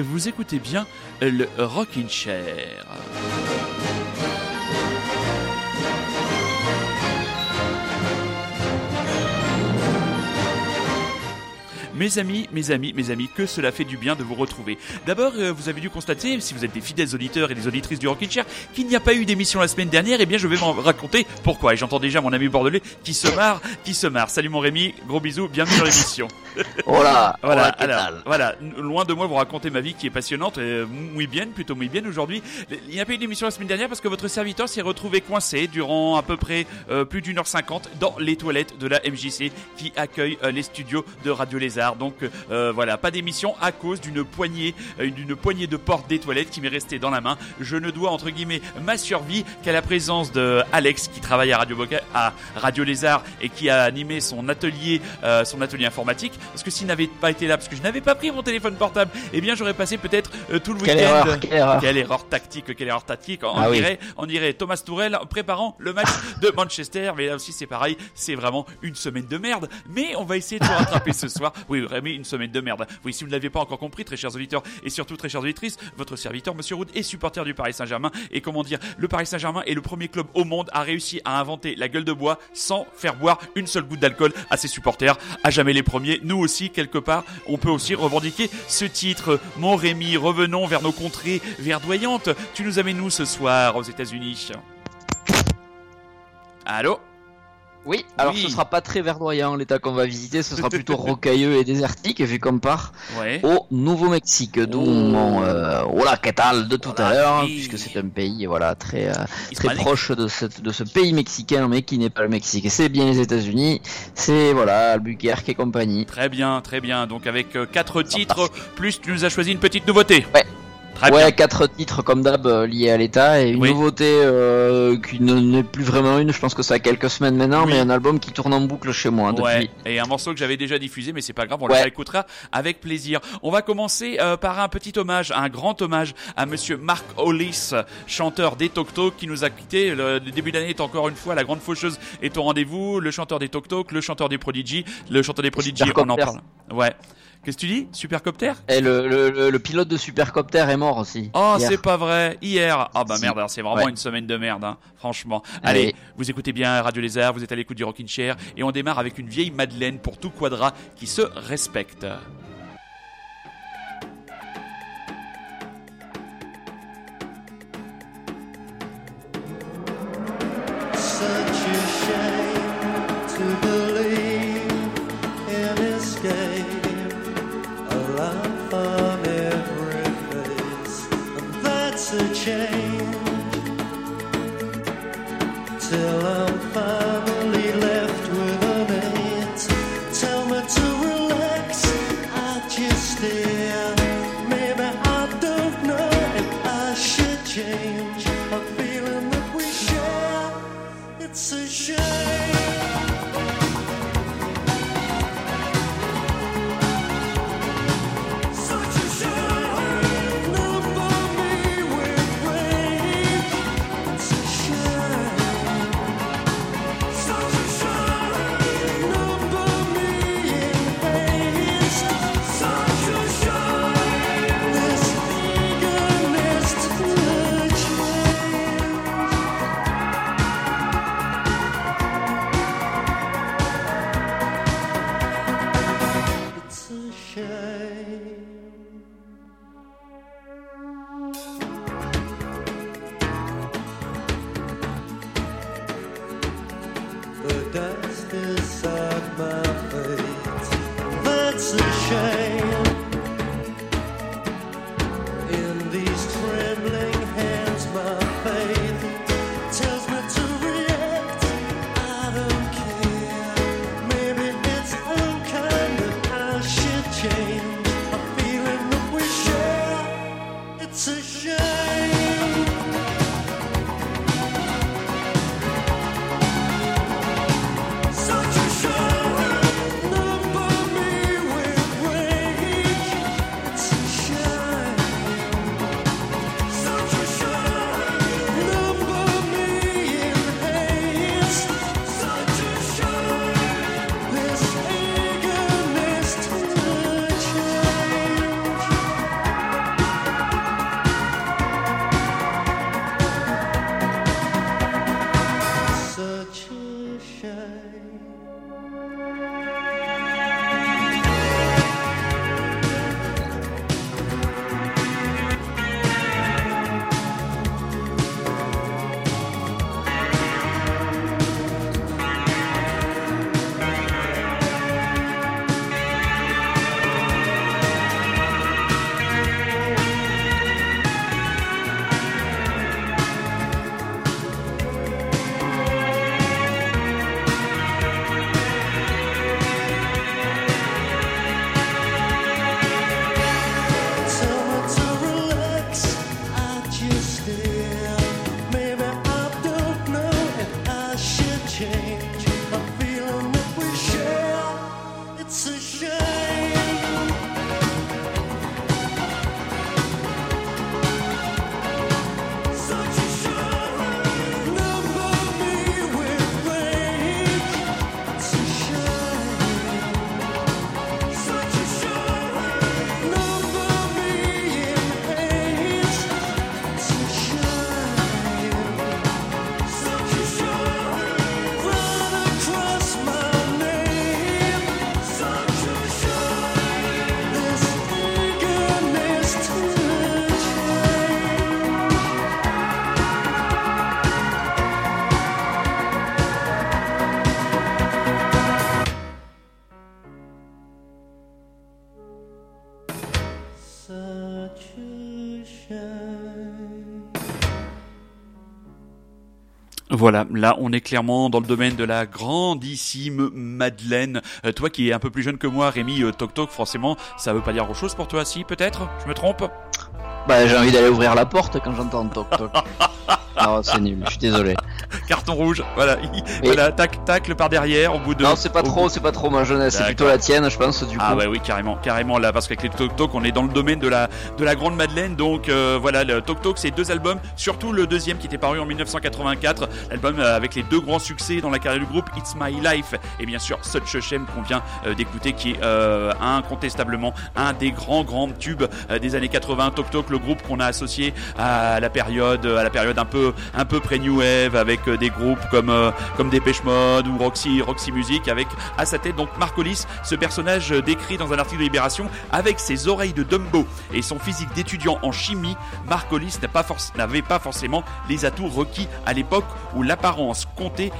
vous écoutez bien le Rockin' Chair. Mes amis, mes amis, mes amis, que cela fait du bien de vous retrouver. D'abord, euh, vous avez dû constater, si vous êtes des fidèles auditeurs et des auditrices du Rockin' Chair, qu'il n'y a pas eu d'émission la semaine dernière. Eh bien, je vais vous raconter pourquoi. Et j'entends déjà mon ami bordelais qui se marre, qui se marre. Salut mon Rémi, gros bisous, bienvenue sur l'émission. Voilà, Voilà, voilà, alors, voilà, n- loin de moi vous raconter ma vie qui est passionnante, euh, muy bien, plutôt muy bien aujourd'hui. Il n'y a pas eu d'émission la semaine dernière parce que votre serviteur s'est retrouvé coincé durant à peu près euh, plus d'une heure cinquante dans les toilettes de la MJC qui accueille euh, les studios de Radio Lézard. Donc euh, voilà, pas d'émission à cause d'une poignée, euh, d'une poignée de porte des toilettes qui m'est restée dans la main. Je ne dois entre guillemets ma survie qu'à la présence de Alex qui travaille à Radio Boca, à Radio Lézard et qui a animé son atelier, euh, son atelier informatique. Parce que s'il n'avait pas été là, parce que je n'avais pas pris mon téléphone portable, eh bien j'aurais passé peut-être euh, tout le Quelle week-end. erreur, quelle erreur. Quelle erreur tactique, quelle erreur tactique. On Ah oui. dirait, on dirait Thomas Tourel préparant le match de Manchester, mais là aussi c'est pareil, c'est vraiment une semaine de merde. Mais on va essayer de rattraper ce soir. Oui, vraiment une semaine de merde. Oui, si vous ne l'aviez pas encore compris, très chers auditeurs et surtout très chères auditrices, votre serviteur, Monsieur Roud, est supporter du Paris Saint-Germain. Et comment dire, le Paris Saint-Germain est le premier club au monde à réussir à inventer la gueule de bois sans faire boire une seule goutte d'alcool à ses supporters. À jamais les premiers. Nous aussi, quelque part, on peut aussi revendiquer ce titre. Mon Rémi, revenons vers nos contrées verdoyantes. Tu nous amènes nous ce soir aux États-Unis? Allô? Oui, alors Oui. ce sera pas très verdoyant l'état qu'on va visiter, ce sera plutôt rocailleux et désertique, vu qu'on part Ouais. au Nouveau-Mexique, d'où Oh. mon euh, Hola, ¿qué tal? de tout à l'heure, oui. puisque c'est un pays voilà très euh, très proche de, cette, de ce pays mexicain, mais qui n'est pas le Mexique. C'est bien les États-Unis, c'est voilà Albuquerque et compagnie. Très bien, très bien. Donc avec euh, quatre titres, plus tu nous as choisi une petite nouveauté. Ouais. Très ouais, bien. quatre titres comme d'hab euh, liés à l'État et une Oui. nouveauté euh, qui ne- n'est plus vraiment une. Je pense que ça a quelques semaines maintenant, Oui. mais un album qui tourne en boucle chez moi depuis. Ouais, et un morceau que j'avais déjà diffusé, mais c'est pas grave, on le Ouais. réécoutera avec plaisir. On va commencer euh, par un petit hommage, un grand hommage à Monsieur Mark Hollis, chanteur des Tok Tok, qui nous a quitté. Le, le début d'année est encore une fois la grande faucheuse est au rendez-vous. Le chanteur des Tok Tok, le chanteur des Prodigy, le chanteur des Prodigy, on en parle. Ouais. Qu'est-ce que tu dis Supercopter Et le, le, le, le pilote de Supercopter est mort aussi. Oh, c'est pas vrai. Hier. Ah bah Si. merde, c'est vraiment Ouais. une semaine de merde, hein, franchement. Allez, Allez. vous écoutez bien Radio Lézard, vous êtes à l'écoute du Rockin' Chair, et on démarre avec une vieille Madeleine pour tout quadra qui se respecte. A change. Till Voilà, là on est clairement dans le domaine de la grandissime Madeleine. Euh, toi qui es un peu plus jeune que moi, Rémi, euh, Toc Toc, forcément, ça veut pas dire grand chose pour toi, si peut-être? Je me trompe? Bah, j'ai envie d'aller ouvrir la porte quand j'entends toc toc. non, c'est nul, je suis désolé. Carton rouge, voilà, voilà, tac, tacle par derrière, au bout de... Non, c'est pas trop, c'est pas trop ma jeunesse, c'est plutôt la tienne, je pense, du coup. Ah ouais oui carrément carrément là parce qu'avec les Tok Tok on est dans le domaine de la de la grande Madeleine donc euh, voilà le Tok Tok c'est deux albums surtout le deuxième qui était paru en 1984 l'album euh, avec les deux grands succès dans la carrière du groupe It's My Life et bien sûr Such a Shame qu'on vient euh, d'écouter qui est euh, incontestablement un des grands grands tubes euh, des années 80 Tok Tok le groupe qu'on a associé à la période à la période un peu un peu pré new wave avec euh, des groupes comme euh, comme Dépêche Mode ou Roxy Roxy Music avec à sa tête donc Marcolis ce personnage euh, décrit dans un article de Libération avec ses oreilles de Dumbo et son physique d'étudiant en chimie. Marcolis n'avait pas forcément les atouts requis à l'époque où l'apparence comptait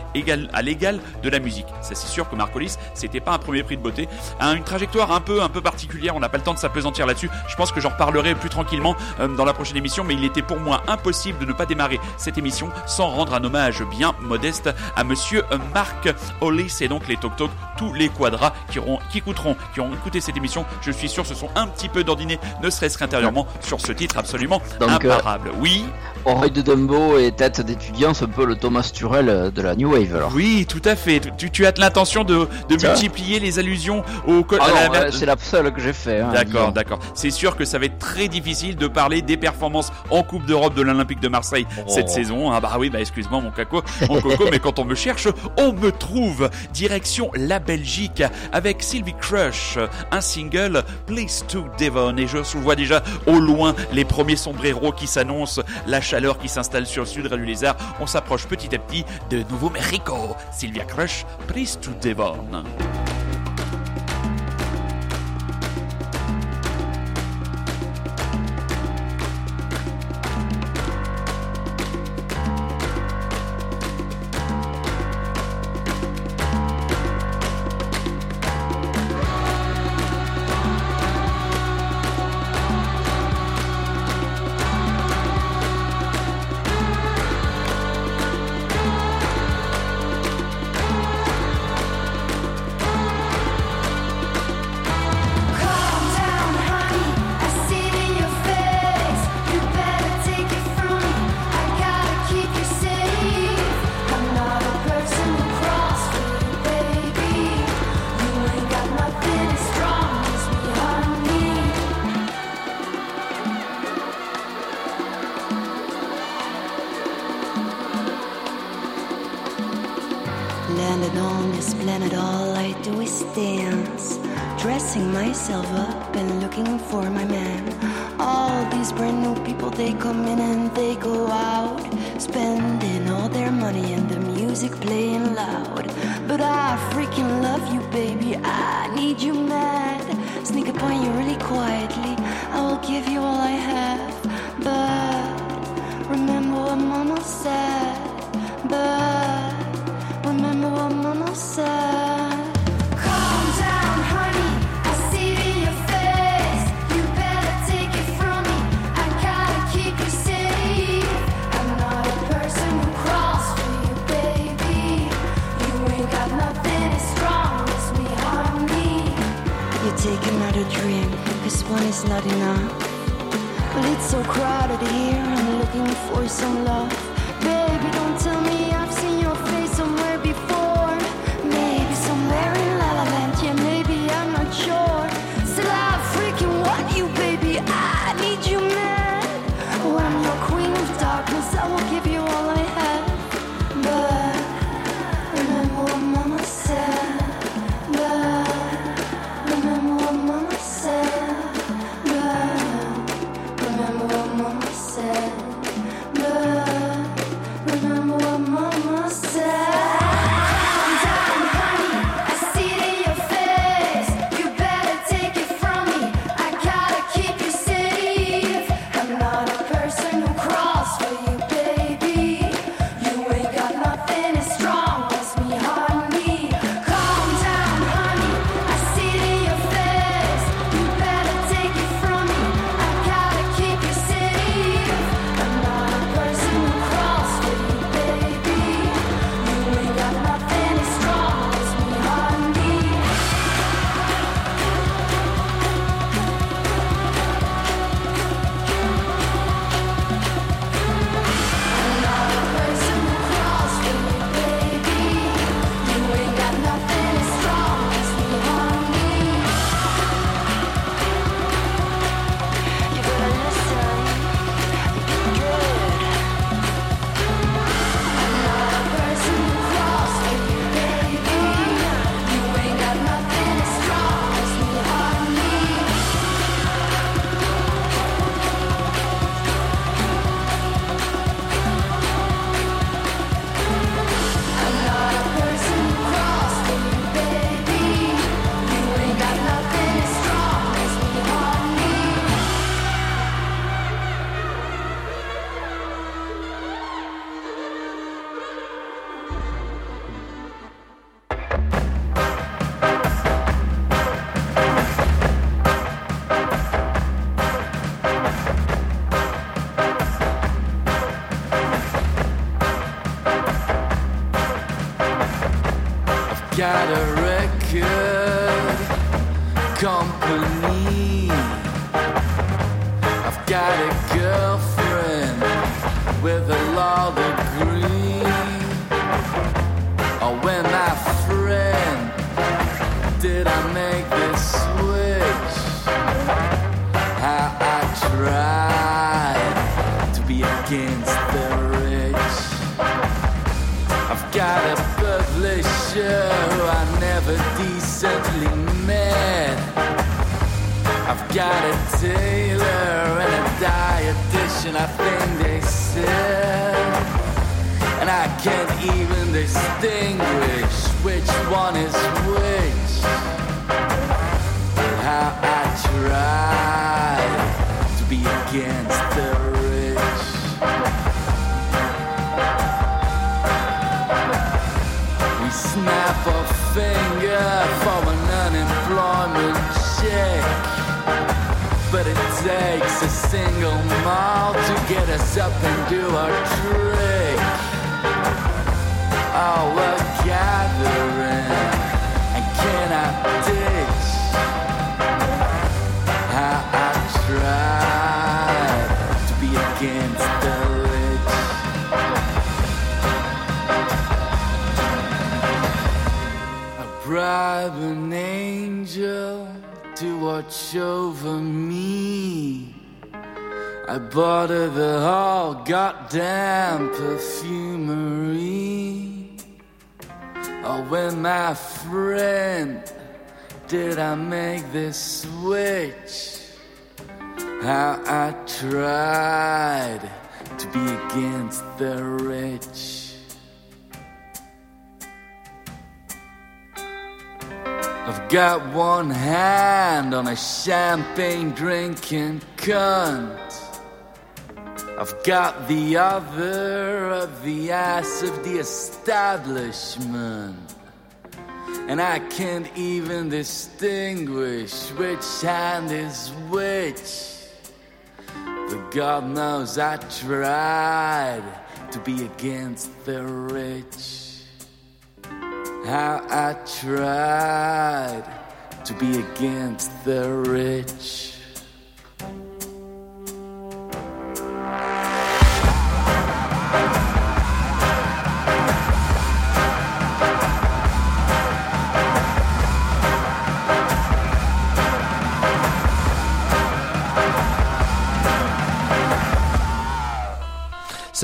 à l'égal de la musique. Ça c'est sûr que Marcolis c'était pas un premier prix de beauté. A une trajectoire un peu particulière on n'a pas le temps de s'apesantir là-dessus. Je pense que j'en reparlerai plus tranquillement euh, dans la prochaine émission mais il était pour moi impossible de ne pas démarrer cette émission sans rendre un hommage bien modeste à monsieur Marc Hollis et donc les Tok Tok tous les quadras qui auront qui écouteront qui auront écouté cette émission je suis sûr se sont un petit peu d'ordinés ne serait-ce qu'intérieurement sur ce titre absolument Donc, euh, imparable oui Oreille de Dumbo et tête d'étudiant, c'est un peu le Thomas Turel euh, de la New Wave alors. oui tout à fait tu, tu as l'intention de, multiplier les allusions au Ah la- c'est la seule que j'ai fait. hein, D'accord, d'accord. C'est sûr que ça va être très difficile de parler des performances en Coupe d'Europe de l'Olympique de Marseille Oh. cette saison. Ah bah oui, bah excuse-moi mon caco, mon coco, mais quand on me cherche, on me trouve. Direction la Belgique avec Sylvie Crush, un single Please to Devon. Et je vois déjà au loin les premiers sombreros qui s'annoncent, la chaleur qui s'installe sur le sud du lézard. On s'approche petit à petit de Nouveau Mexico. Sylvia Crush, Please to Devon. I've got a tailor and a dietitian, I think they said. And I can't even distinguish which one is which. But how I tried to be against the takes a single mile to get us up and do our trick. Oh, we're gathering and cannot ditch. How I tried to be against the rich. I bribe an angel to watch over me. I bought her the whole goddamn perfumery. Oh, when my friend did I make this switch? How I tried to be against the rich. I've got one hand on a champagne drinking cunt. I've got the other of the ass of the establishment. And I can't even distinguish which hand is which. But God knows I tried to be against the rich. How I tried to be against the rich.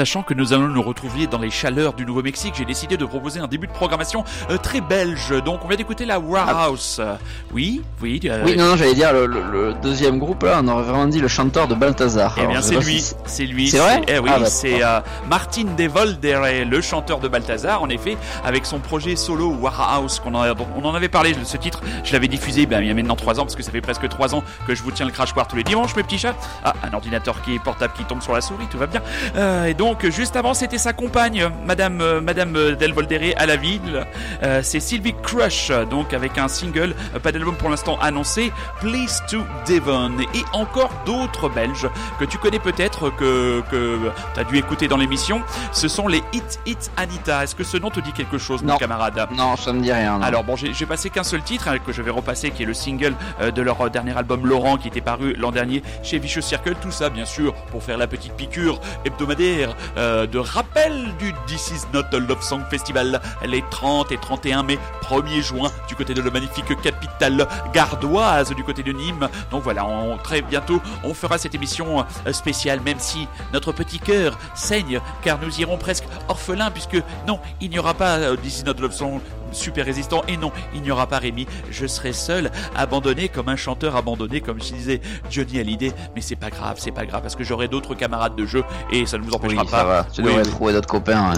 Sachant que nous allons nous retrouver dans les chaleurs du Nouveau-Mexique, j'ai décidé de proposer un début de programmation euh, très belge. Donc on vient d'écouter la Warehouse. Euh, Oui, oui. euh, Oui, non, non, j'allais dire le, le- le deuxième groupe là, on aurait vraiment dit le chanteur de Balthazar. Eh bien, c'est lui, si c'est lui. C'est vrai Eh oui, Ah, bah, c'est euh, Martin De Voldere, le chanteur de Balthazar, en effet, avec son projet solo Warehouse, qu'on en, a- on en avait parlé, ce titre, je l'avais diffusé ben, il y a maintenant 3 ans, parce que ça fait presque 3 ans que je vous tiens le crachoir tous les dimanches, mes petits chats. Ah, un ordinateur qui est portable qui tombe sur la souris, tout va bien. Euh, et donc, juste avant, c'était sa compagne, Madame, euh, Madame euh, Del Voldere à la ville. Euh, c'est Sylvie Crush, donc avec un single, pas d'album pour l'instant annoncé, Please to Devon. Et encore d'autres Belges que tu connais peut-être, que, que tu as dû écouter dans l'émission. Ce sont les Hit Hit Anita. Est-ce que ce nom te dit quelque chose, mon Non. camarade Non, ça me dit rien. non. alors bon, j'ai passé qu'un seul titre hein, que je vais repasser, qui est le single euh, de leur dernier album Laurent, qui était paru l'an dernier chez Vicious Circle. Tout ça, bien sûr, pour faire la petite piqûre hebdomadaire euh, de rappel du This Is Not Love Song Festival les 30 et 31 mai, 1er juin, du côté de la magnifique capitale gardoise, du côté de Nîmes. Donc voilà, on, très bientôt, on fera cette émission euh, spéciale, même si notre petit cœur saigne, car nous irons presque orphelins, puisque non, il n'y aura pas euh, This Is Not Love Song super résistant. Et non, il n'y aura pas Rémi. Je serai seul, abandonné comme un chanteur abandonné, comme je disais Johnny Hallyday. Mais c'est pas grave, c'est pas grave parce que j'aurai d'autres camarades de jeu et ça ne vous oui, empêchera ça pas. va. Tu Oui, devrais oui. trouver d'autres copains.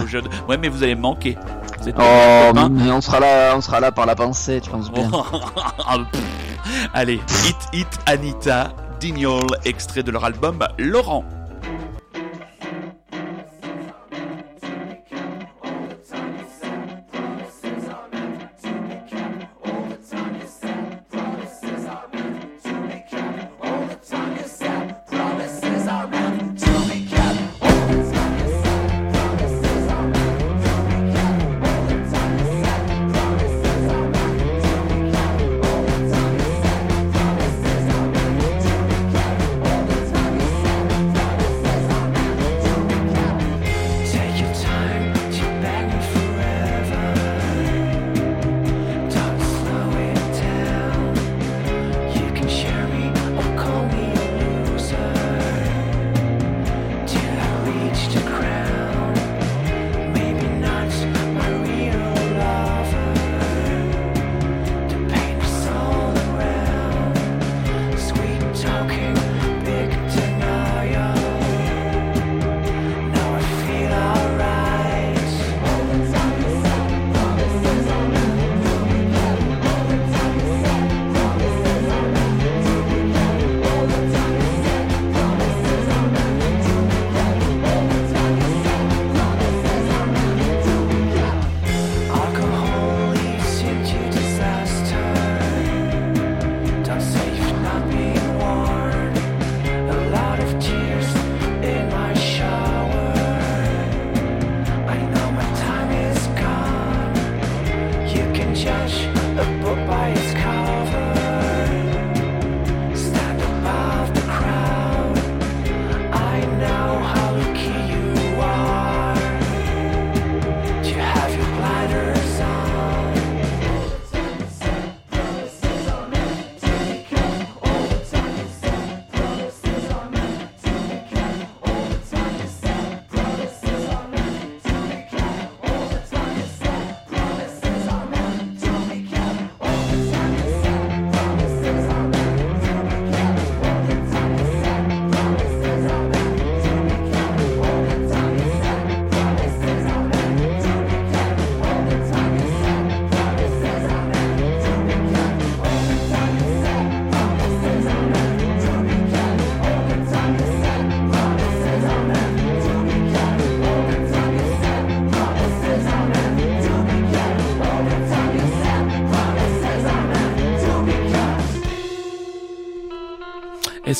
Ouais. mais vous allez me manquer. Vous êtes Oh, mais on sera là, on sera là par la pensée, tu penses bien. Allez, Hit Hit Anita, Dignol, extrait de leur album Laurent.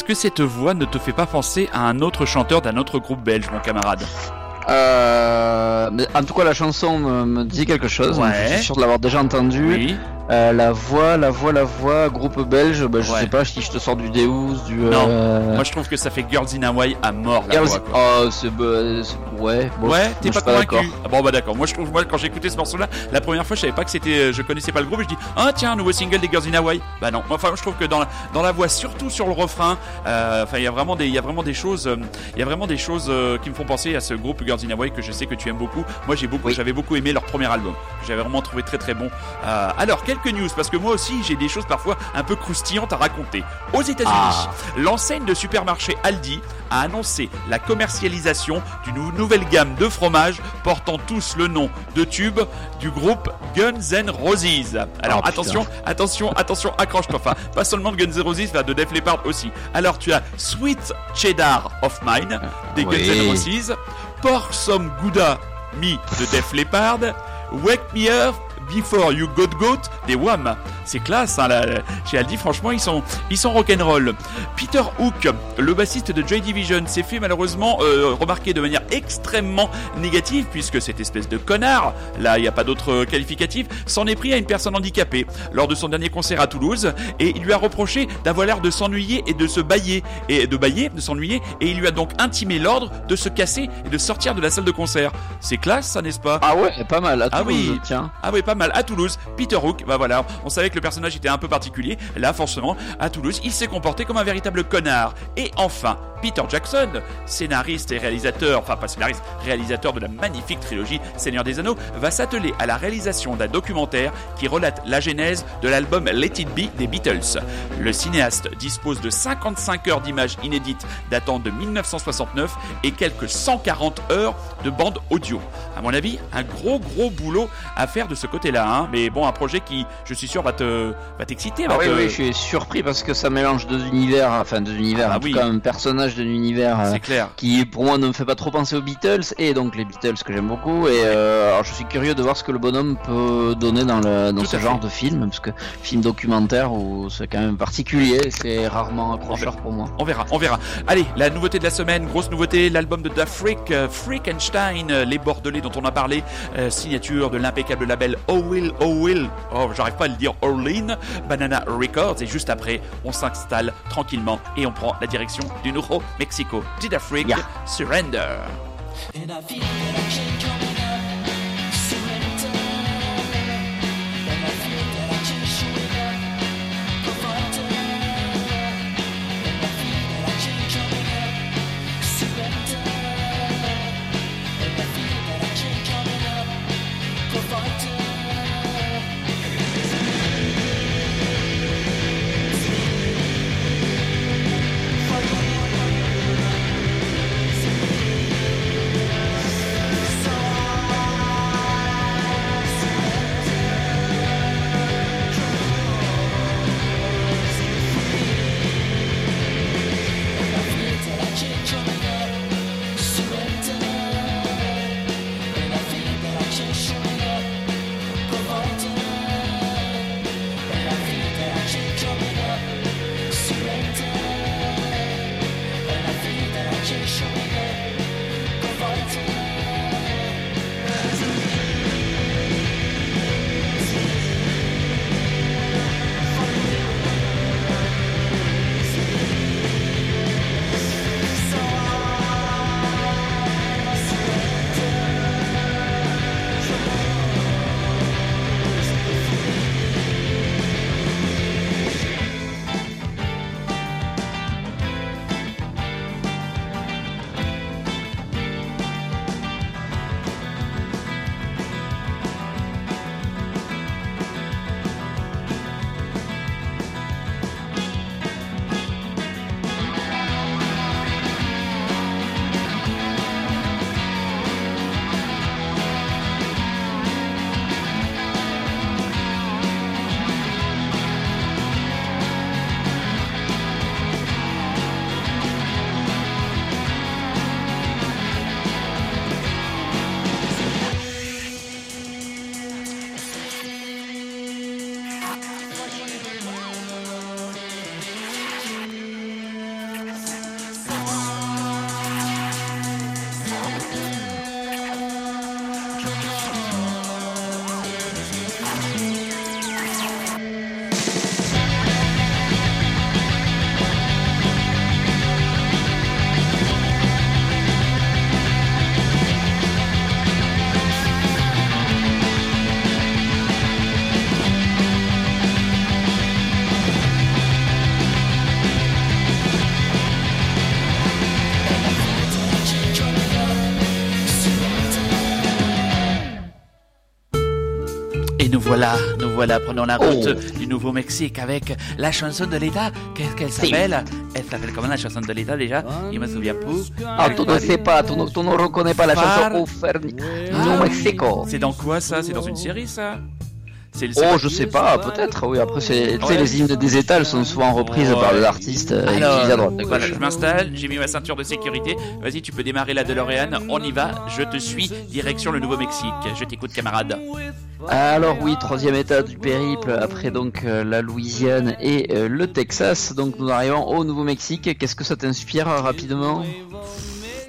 Est-ce que cette voix ne te fait pas penser à un autre chanteur d'un autre groupe belge, mon camarade Euh, mais en tout cas, la chanson me, me dit quelque chose. Ouais. Je suis sûr de l'avoir déjà entendue. Oui. Euh, la voix, la voix, la voix, groupe belge. Bah, je Ouais. sais pas si je te sors du Deus, du. Non. euh, Moi, je trouve que ça fait Girls in Hawaii à mort, la Girls- voix, quoi. Oh, c'est- ouais. bon, Ouais, t'es pas suis convaincu. Ah Bon bah d'accord. Moi je trouve moi quand j'ai écouté ce morceau-là, la première fois je savais pas que c'était, euh, je connaissais pas le groupe. Et je dis ah tiens un nouveau single des Girls in Hawaii. Bah non. Enfin je trouve que dans la, dans la voix, surtout sur le refrain, euh, enfin il y a vraiment des il y a vraiment des choses, euh, il y a vraiment des choses euh, qui me font penser à ce groupe Girls in Hawaii que je sais que tu aimes beaucoup. Moi j'ai beaucoup, Oui. j'avais beaucoup aimé leur premier album. J'avais vraiment trouvé très très bon. Euh, alors quelques news parce que moi aussi j'ai des choses parfois un peu croustillantes à raconter. Aux États-Unis, Ah. l'enseigne de supermarché Aldi a annoncé la commercialisation d'une nou- nouvelle gamme de fromages portant tous le nom de tube du groupe Guns N' Roses. Alors Oh, attention, attention, attention, accroche-toi. Enfin, pas seulement de Guns N' Roses, mais de Def Leppard aussi. Alors tu as Sweet Cheddar of Mine des Oui. Guns N' Roses, Pour Some Gouda Me de Def Leppard, Wake Me Up Before You Got Goat des Wham. C'est classe, hein, là, chez Aldi, franchement, ils sont, ils sont rock'n'roll. Peter Hook, le bassiste de Joy Division, s'est fait malheureusement euh, remarquer de manière extrêmement négative, puisque cette espèce de connard, là, il n'y a pas d'autre qualificatif, s'en est pris à une personne handicapée lors de son dernier concert à Toulouse, et il lui a reproché d'avoir l'air de s'ennuyer et de se bailler, et de bailler, de s'ennuyer, et il lui a donc intimé l'ordre de se casser et de sortir de la salle de concert. C'est classe, ça, n'est-ce pas? Ah ouais, pas mal. À Ah Toulouse, oui. tiens. ah oui, pas mal. À Toulouse, Peter Hook, bah voilà, on savait que le personnage était un peu particulier. Là, forcément, à Toulouse, il s'est comporté comme un véritable connard. Et enfin, Peter Jackson, scénariste et réalisateur, enfin pas scénariste, réalisateur de la magnifique trilogie Seigneur des Anneaux, va s'atteler à la réalisation d'un documentaire qui relate la genèse de l'album Let It Be des Beatles. Le cinéaste dispose de 55 heures d'images inédites datant de 1969 et quelques 140 heures de bande audio. À mon avis, un gros gros boulot à faire de ce côté-là, hein. mais bon, un projet qui, je suis sûr, va te, va t'exciter. Ah oui, te- oui, je suis surpris parce que ça mélange deux univers, enfin deux univers, Ah en tout oui. cas un personnage d'un univers euh, clair. qui pour moi ne me fait pas trop penser aux Beatles et donc les Beatles que j'aime beaucoup et euh, alors je suis curieux de voir ce que le bonhomme peut donner dans, le, dans ce genre fait. de film parce que film documentaire où c'est quand même particulier, c'est rarement accrocheur pour moi. On verra, on verra. Allez, la nouveauté de la semaine, grosse nouveauté, l'album de Da Freak, euh, Freakenstein, euh, les Bordelais dont on a parlé, signature de l'impeccable label Oh Will, Oh Will, oh j'arrive pas à le dire, Banana Records, et juste après, on s'installe tranquillement et on prend la direction du Nouveau Mexico. Did Yeah. Surrender? And I feel voilà, nous voilà, prenons la route Oh. du Nouveau-Mexique avec la chanson de l'État. Qu'est-ce qu'elle s'appelle? Elle s'appelle comment la chanson de l'État déjà? Il me souviens plus. Ah, tu ne sais pas, tu ne, tu ne reconnais pas la Far- chanson Oferni. Ah, New Mexico. C'est dans quoi ça? C'est dans une série ça? Le Oh, je sais pas, peut-être, oui. Après, c'est, tu sais, Ouais. les hymnes des États, elles sont souvent reprises Ouais. par des artistes euh, Alors, à droite voilà, je m'installe, j'ai mis ma ceinture de sécurité. Vas-y, tu peux démarrer la DeLorean. On y va, je te suis. Direction le Nouveau-Mexique. Je t'écoute, camarade. Alors oui, troisième étape du périple, après donc euh, la Louisiane et euh, le Texas. Donc nous arrivons au Nouveau-Mexique. Qu'est-ce que ça t'inspire euh, rapidement?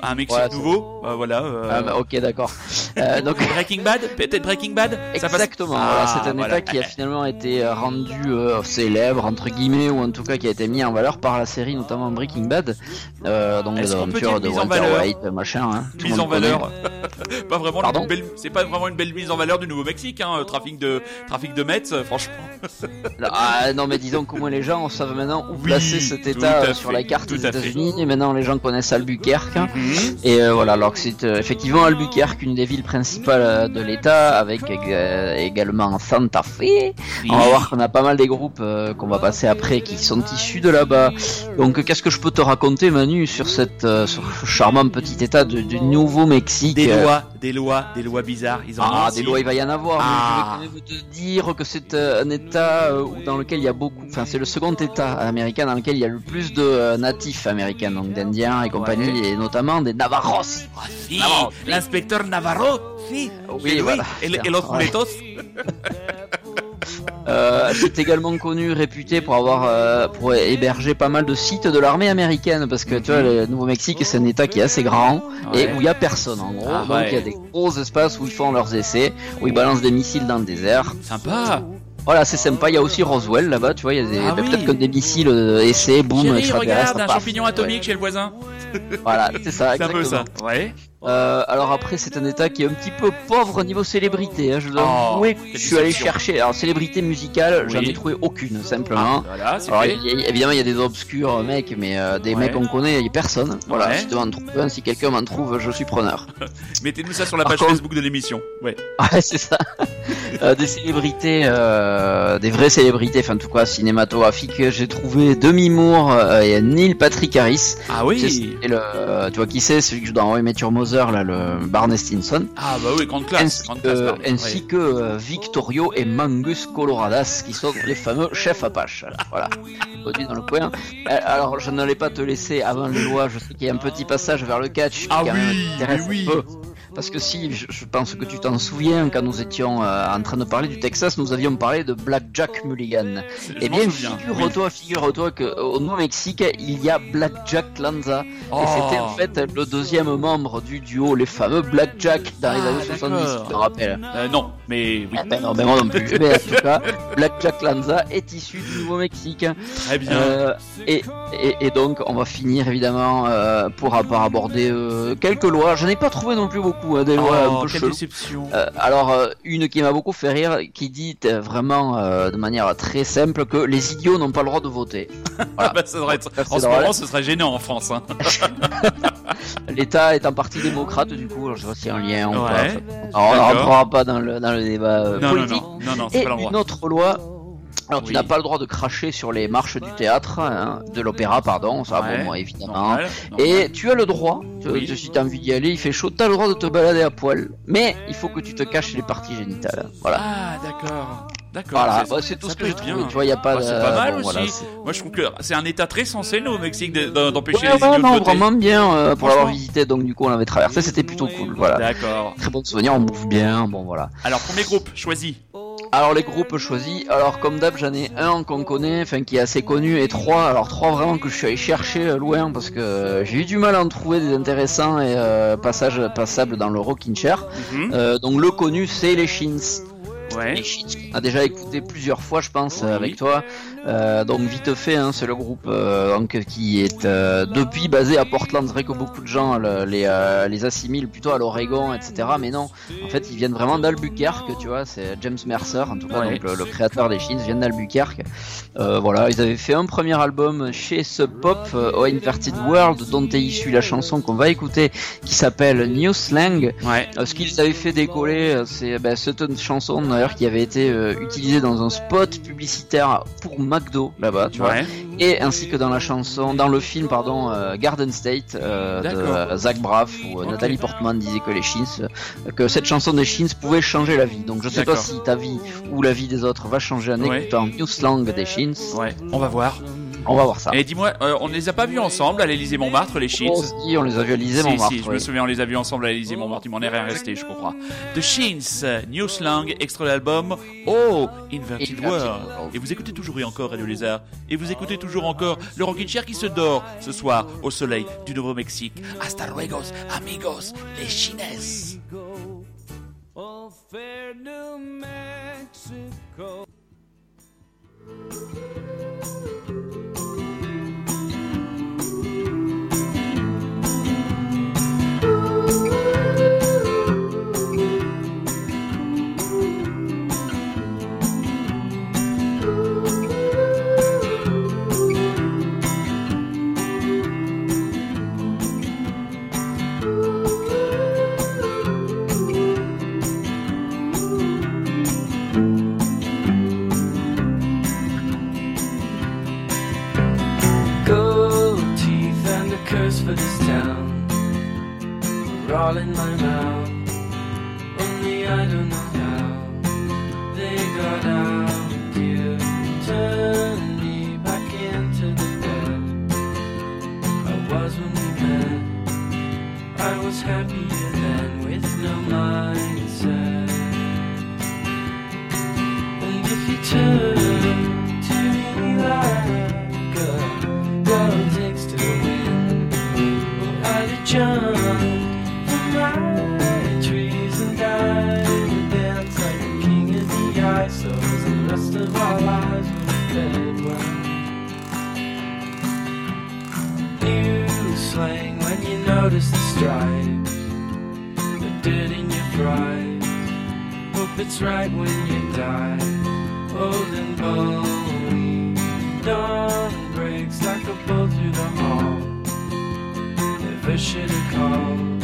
Un Mexique nouveau? Bah, Voilà. euh, Ah, bah, Ok, d'accord. Euh, donc Breaking Bad Peut-être Breaking Bad Ça passe- Exactement, Ah, c'est un voilà. état qui a finalement été euh, rendu euh, célèbre, entre guillemets, ou en tout cas qui a été mis en valeur par la série, notamment Breaking Bad, euh, donc les aventures de mise en Walter valeur White, machin. Hein, mise en valeur. pas vraiment Pardon belle, c'est pas vraiment une belle mise en valeur du Nouveau-Mexique, hein. Trafic de, trafic de Metz, franchement. Ah, non, mais disons qu'au moins les gens savent maintenant où Oui, placer cet état sur fait, la carte des. États-Unis, et maintenant les gens connaissent Albuquerque. Mhm. Et voilà, alors que c'est effectivement Albuquerque, une des villes principales euh, de l'État, avec euh, également Santa Fe. On va voir qu'on a pas mal des groupes euh, qu'on va passer après qui sont issus de là-bas. Donc qu'est-ce que je peux te raconter Manu sur cette euh, sur ce charmant petit État du Nouveau-Mexique Des lois, des lois, des lois bizarres. Ils en ont ah, des lois, il va y en avoir. Ah. Mais je vais quand même te dire que c'est un État dans lequel il y a beaucoup. Enfin, c'est le second État américain dans lequel il y a le plus de natifs américains, donc d'Indiens et compagnie, et notamment des Navarros. Ah, si, Navarro, si. l'inspecteur Navarro, si. Oui, voilà. et, los Ouais. muletos. Euh, c'est également connu, réputé pour avoir euh, pour héberger pas mal de sites de l'armée américaine, parce que tu vois, le Nouveau-Mexique, c'est un État qui est assez grand et où il y a personne en gros. Ah, donc ouais. il y a des gros espaces où ils font leurs essais, où ils balancent des missiles dans le désert. Sympa. Voilà, c'est sympa. Il y a aussi Roswell là-bas, tu vois. Il y a des, Ah ben, oui. peut-être que des missiles euh, essais, boum, Chérie, extraterrestres. regarde, un paf. champignon atomique chez le voisin. Voilà, c'est ça, C'est un peu exactement. ça. Ouais. Euh, alors après, c'est un état qui est un petit peu pauvre au niveau célébrité. Hein, je dois Oh, avouer que quelle je suis allé chercher. Alors célébrité musicale, j'en ai trouvé aucune, simplement. Voilà, c'est Alors il a- évidemment, il y a des obscurs mecs, mais euh, des Ouais. mecs qu'on connaît, il y a personne. Voilà, Ouais. si m'en trouves un, si quelqu'un m'en trouve, je suis preneur. Mettez-nous ça sur la Par page contre- Facebook de l'émission. Ouais. Ouais, c'est ça. Euh, des célébrités, euh, des vraies célébrités, enfin en tout cas cinématographiques. J'ai trouvé Demi Moore et Neil Patrick Harris. Ah oui. c'est le, euh, tu vois qui c'est, celui que je dois envoyer Matthew Là, le Barney Stinson. Ah bah oui, grande classe. ainsi Grande classe que, ainsi euh, Victorio et Mangus Coloradas, qui sont les fameux chefs Apache. Voilà, produits dans le coin. Euh, Alors, je n'allais pas te laisser avant les lois. Je sais qu'il y a un petit passage vers le catch Ah qui oui, t'intéresse mais oui. un peu. Parce que si, je, je pense que tu t'en souviens, quand nous étions euh, en train de parler du Texas, nous avions parlé de Black Jack Mulligan. Je Eh bien, figure-toi, figure-toi qu'au Nouveau-Mexique, il y a Black Jack Lanza. Oh. Et c'était en fait le deuxième membre du duo, les fameux Black Jack dans les années 70, d'accord. tu te rappelles. Euh, non, mais oui. Ah ben non, ben moi non plus. Mais en tout cas, Black Jack Lanza est issu du Nouveau-Mexique. Très bien. Euh, et, et, et donc, on va finir évidemment euh, pour avoir aborder quelques lois. Je n'ai pas trouvé non plus beaucoup hein, des lois un oh, peu quelle cheloues. déception. Euh, alors, euh, une qui m'a beaucoup fait rire, qui dit euh, vraiment euh, de manière très simple que les idiots n'ont pas le droit de voter. Ah bah, ça devrait être- Ça, c'est En ce moment, ce serait gênant en France. Hein. L'État est un parti démocrate, du coup, alors je pas s'il y a un lien. Ouais. Alors, on ne rentrera pas dans le, dans le débat euh, Non, non, politique. non, non, non, c'est Et pas l'endroit. une autre loi. Alors tu Oui. n'as pas le droit de cracher sur les marches du théâtre, hein, de l'opéra, pardon, ça Ouais. bon, évidemment. Normal, Et tu as le droit, tu- Oui. tu- si tu as envie d'y aller, il fait chaud, tu as le droit de te balader à poil. Mais il faut que tu te caches les parties génitales. Voilà. Ah, d'accord. D'accord. voilà, c'est- bah, tout ce que j'ai trouvé. bien. Tu vois, n'y a pas Bah, c'est pas mal bon, aussi. voilà, Moi, je trouve que c'est un état très sensé, nous, au Mexique, de- de- d'empêcher Ouais, les ouais, idiots de non, vraiment bien euh, pour l'avoir visité. Donc du coup, on l'avait traversé, c'était plutôt cool. Voilà. D'accord. Très bon souvenir, on bouffe bien. Bon, voilà. Alors, premier groupe, choisi. Alors les groupes choisis, alors comme d'hab j'en ai un qu'on connaît, enfin qui est assez connu, et trois, alors trois vraiment que je suis allé chercher euh, loin parce que euh, j'ai eu du mal à en trouver des intéressants et euh, passages passables dans le Rockin' Chair. Mhm. Euh, donc le connu c'est les Shins. Ouais. Les Shins, on a déjà écouté plusieurs fois je pense Oui. avec toi. Euh, donc vite fait, hein, c'est le groupe euh, donc, qui est euh, depuis basé à Portland. C'est vrai que beaucoup de gens le- les, euh, les assimilent plutôt à l'Oregon, etc. Mais non, en fait, ils viennent vraiment d'Albuquerque, tu vois. C'est James Mercer, en tout cas, Ouais. donc, le, le créateur des Shins, vient d'Albuquerque. Euh, voilà, ils avaient fait un premier album chez Sub Pop, Oh Inverted World, dont est issue la chanson qu'on va écouter, qui s'appelle New Slang. Ouais. Ce qu'ils avaient fait décoller, c'est ben, cette chanson d'ailleurs qui avait été euh, utilisée dans un spot publicitaire pour McDo là-bas, tu vois, et ainsi que dans la chanson, dans le film pardon, euh, Garden State euh, de Zach Braff où euh, Ok. Nathalie Portman disait que les Shins, que cette chanson des Shins pouvait changer la vie. Donc je sais pas si ta vie ou la vie des autres va changer en écoutant New Slang des Shins. Ouais. On va voir. On va voir ça. Et dis-moi, euh, on ne les a pas vus ensemble à l'Élysée Montmartre, les Shins Aussi, on les a vus à l'Élysée Si, Montmartre. si, je me souviens, on les a vus ensemble à l'Élysée Montmartre. Il m'en est rien resté, je crois. The Shins, New Slang, extrait de l'album Oh, Inverted Inverted World. World. Et vous écoutez toujours et encore Radio Lézard. Et vous écoutez toujours encore le Rockin' Chair qui se dort ce soir au soleil du Nouveau-Mexique. Hasta luego, amigos, les Chines. Oh, fair New Mexico. Curse this town We're all in my mouth. Only I don't know how they got out. You turned me back into the bed I was when we met. I was happier then with no mindset. And if you turn slang when you notice the stripes, the dirt in your fries. Hope it's right when you die, old and bony. Dawn breaks like a bolt through the hall. Never should have called,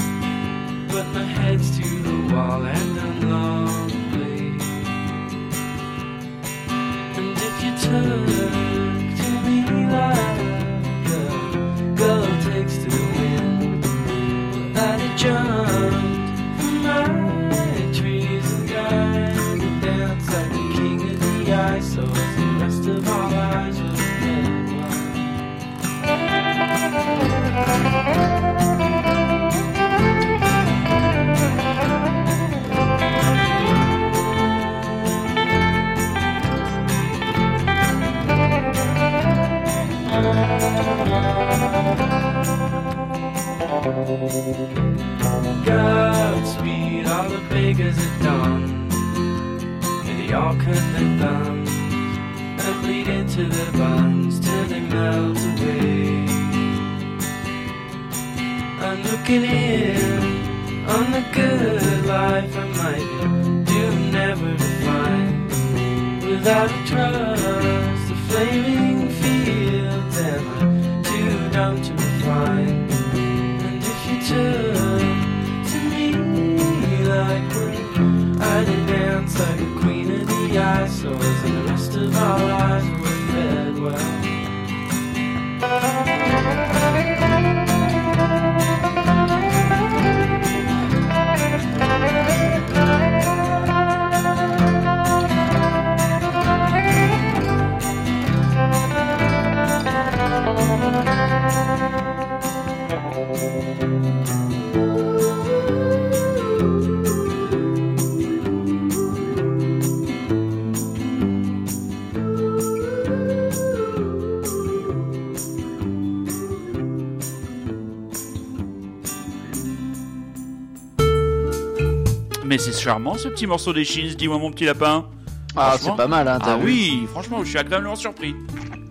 but my head's to the wall and I'm lonely. And if you turn jump. The beggars at dawn. May they all cut their thumbs and bleed into their buns till they melt away. I'm looking in on the good life I might do never to find without a trust. The flaming the ice. So as the rest of our lives charmant ce petit morceau des dis-moi mon petit lapin. Ah, c'est pas mal, hein, t'as Ah vu oui, franchement, je suis agréablement surpris.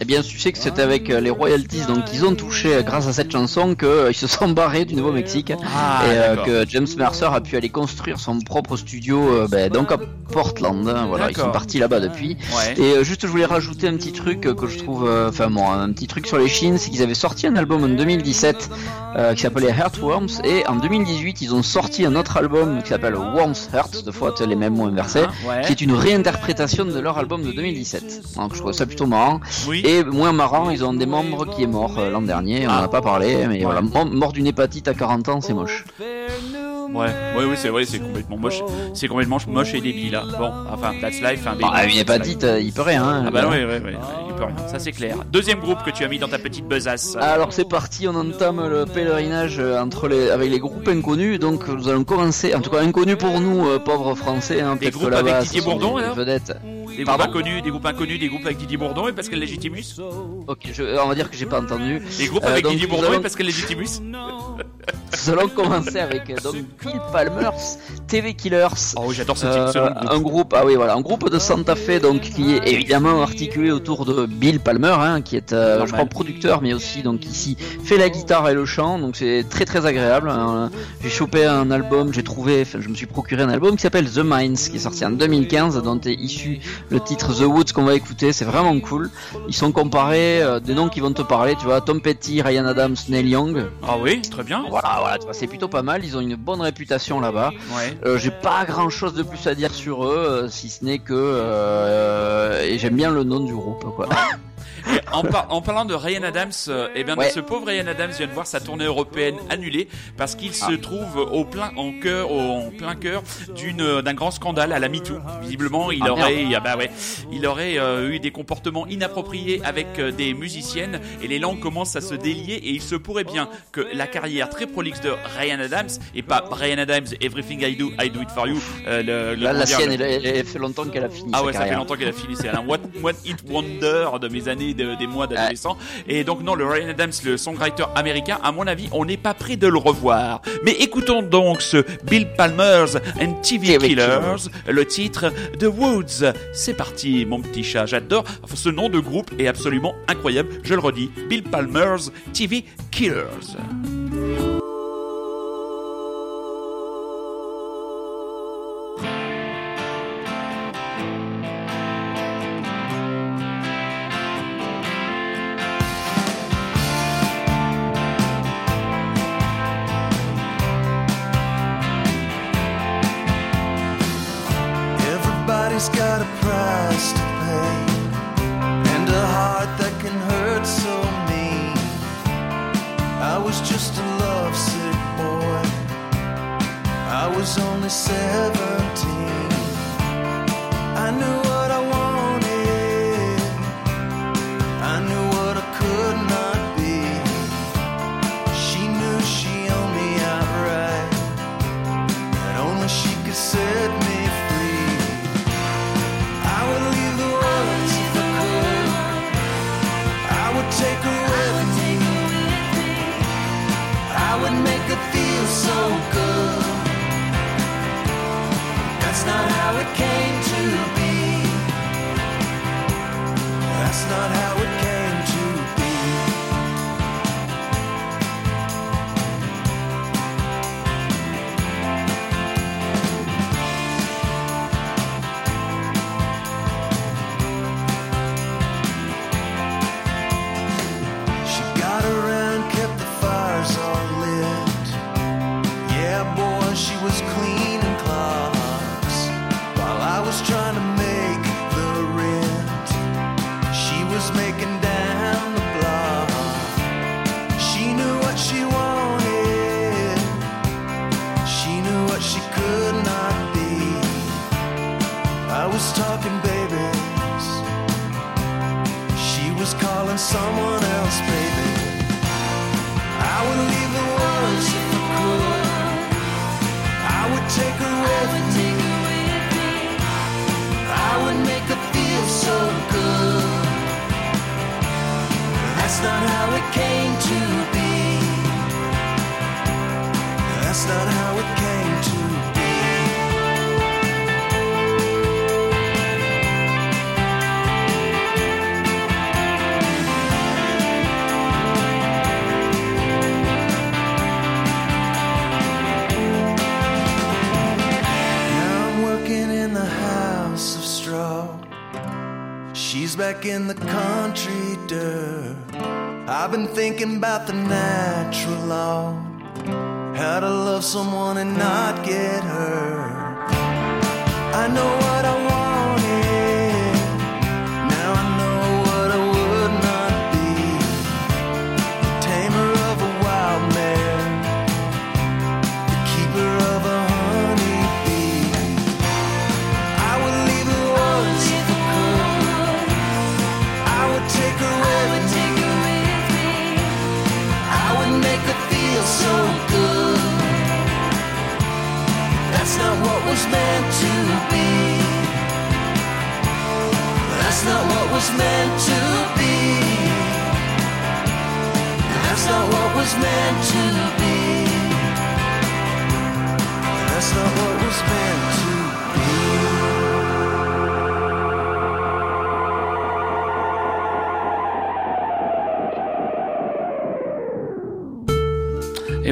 Eh bien, tu sais que c'était avec euh, les royalties, donc ils ont touché euh, grâce à cette chanson qu'ils se sont barrés du Nouveau-Mexique Ah, et euh, que James Mercer a pu aller construire son propre studio, euh, ben, donc à Portland. hein, voilà, ils sont partis là-bas depuis. Ouais. Et euh, juste, je voulais rajouter un petit truc euh, que je trouve, euh, enfin bon, un petit truc sur les Chines, c'est qu'ils avaient sorti un album en 2017 euh, qui s'appelait Heartworms, et en 2018 ils ont sorti un autre album qui s'appelle Worms Heart, deux fois les mêmes mots inversés, Ah, ouais. qui est une réinterprétation de leur album de 2017. Donc je trouve ça plutôt marrant. Oui. Et moins marrant, ils ont des membres qui est mort euh, l'an dernier, on Ah. en a pas parlé, mais voilà, mort, d'une hépatite à 40 ans, c'est moche. Ouais, ouais, oui, c'est vrai, c'est complètement moche. C'est complètement moche et débile, là. Bon, enfin, that's life. Hein, Bah, baby, une hépatite, euh, il peut rien. Hein, Ah bah ouais, ouais, ouais, peut rien, ça c'est clair. Deuxième groupe que tu as mis dans ta petite besace. Alors c'est parti, on entame le pèlerinage euh, entre les, avec les groupes inconnus. Donc nous allons commencer, en tout cas inconnus pour nous, euh, pauvres français. Hein, Des groupes avec Didier Bourdon, des alors vedettes. Des groupes inconnus, des groupes inconnus, des groupes avec Didier Bourdon et Pascal Legitimus. Ok, je- on va dire que j'ai pas entendu. Des groupes Euh, avec donc, Didier Bourdon et allons- Pascal Legitimus. Nous allons commencer avec euh, donc Bill Palmer's TV Killers. Oh, j'adore ce, Euh, titre, ce groupe. un groupe, ah oui voilà, un groupe de Santa Fe donc qui est évidemment articulé autour de Bill Palmer, hein, qui est euh, je crois producteur, mais aussi donc ici fait la guitare et le chant, donc c'est très très agréable. hein. J'ai chopé un album, j'ai trouvé, enfin, je me suis procuré un album qui s'appelle The Mines, qui est sorti en 2015, dont est issu le titre The Woods qu'on va écouter. C'est vraiment cool. Ils sont comparés, euh, des noms qui vont te parler, tu vois, Tom Petty, Ryan Adams, Neil Young. Ah oui, très bien. Voilà, voilà, tu vois, c'est plutôt pas mal. Ils ont une bonne réputation là-bas. Ouais. Euh, j'ai pas grand chose de plus à dire sur eux, euh, si ce n'est que euh, et j'aime bien le nom du groupe quoi. Ah! en, par- en parlant de Ryan Adams, euh, eh bien, Ouais. ce pauvre Ryan Adams vient de voir sa tournée européenne annulée parce qu'il Ah. se trouve au plein en cœur, au- en plein cœur d'une euh, d'un grand scandale à la MeToo. Visiblement, il Ah, aurait, ah bah ouais, il aurait euh, eu des comportements inappropriés avec euh, des musiciennes et les langues commencent à se délier et il se pourrait bien que la carrière très prolixe de Ryan Adams et pas Ryan Adams Everything I Do I Do It For You. euh, le, le- Là, comment la sienne, le- elle, fait longtemps qu'elle a fini. ah sa ouais, ça fait longtemps qu'elle a fini. C'est un one, one hit wonder de mes années, de- des mois d'adolescent. Et donc non, le Ryan Adams, le songwriter américain, à mon avis, on n'est pas prêt de le revoir. Mais écoutons donc ce Bill Palmer's and TV Killers, le titre The Woods. C'est parti, mon petit chat. J'adore. Ce nom de groupe est absolument incroyable. Je le redis, Bill Palmer's TV Killers.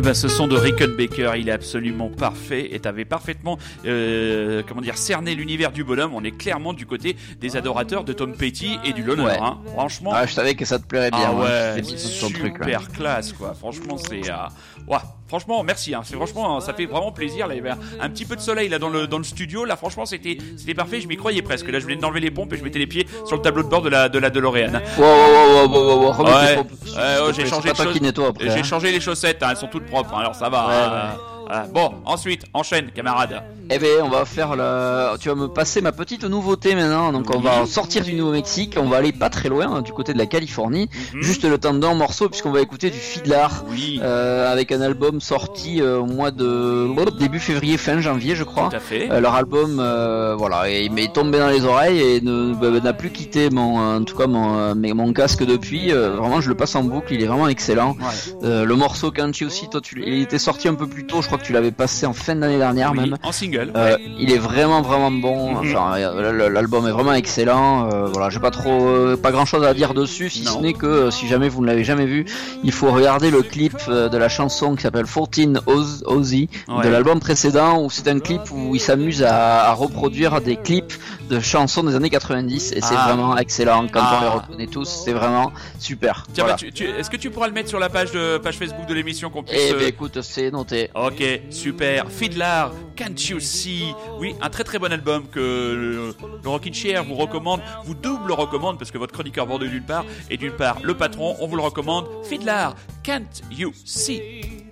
Ben, ce son de Rickenbacker, il est absolument parfait et t'avais parfaitement, euh, comment dire, cerné l'univers du bonhomme. On est clairement du côté des adorateurs de Tom Petty et du Loner. Ouais. Hein. Franchement, Ah, je savais que ça te plairait bien. ah hein, ouais, c'est truc. super ouais. classe quoi. Franchement, c'est, euh, ouais, franchement, merci. Hein. C'est franchement, ça fait vraiment plaisir. Là, il y avait un petit peu de soleil là dans le dans le studio. Là, franchement, c'était c'était parfait. Je m'y croyais presque. Là, je venais d'enlever les pompes et je mettais les pieds sur le tableau de bord de la de la DeLorean. Wow, wow, wow, wow, wow, wow, remets tes Ouais, propres- ouais, ouais, j'ai changé. J'ai hein. les chaussettes, hein, elles sont toutes propres, hein, alors ça va. Ouais, hein. ouais. Voilà. Bon, ensuite, enchaîne, camarade. Eh ben, on va faire le. Tu vas me passer ma petite nouveauté maintenant. Donc, on va sortir du Nouveau-Mexique. On va aller pas très loin, hein, du côté de la Californie. Mhm. Juste le temps d'un morceau, puisqu'on va écouter du Fiddler. Oui, euh, avec un album sorti euh, au mois de début février, fin janvier, je crois. tout à fait. Euh, leur album, voilà, il m'est tombé dans les oreilles et ne bah, n'a plus quitté mon, en tout cas mon, mais mon casque depuis. Vraiment, je le passe en boucle. Il est vraiment excellent. Ouais. Le morceau Canchi aussi, toi, tu, il était sorti un peu plus tôt. Je crois que tu l'avais passé en fin d'année dernière Oui, même. en single. Euh, il est vraiment vraiment bon. Mhm. Enfin, euh, l'album est vraiment excellent. Euh, voilà, j'ai pas trop, pas grand chose à dire dessus, si Non. ce n'est que si jamais vous ne l'avez jamais vu, il faut regarder le clip de la chanson qui s'appelle 14 Oz- Ozzy Ouais. de l'album précédent, où c'est un clip où il s'amuse à, à reproduire des clips de chansons des années 90 et c'est Ah. vraiment excellent. Quand Ah. on les reconnaît tous, c'est vraiment super. Tiens, Voilà. bah, tu- tu- est-ce que tu pourras le mettre sur la page de page Facebook de l'émission qu'on puisse. Eh ben écoute, c'est noté. Ok, super. Fiddler, Can't You See? Oui, un très très bon album que le, Rockin' Chair vous recommande, vous double recommande parce que votre chroniqueur de d'une part et d'une part le patron, on vous le recommande. Fiddler, Can't You See?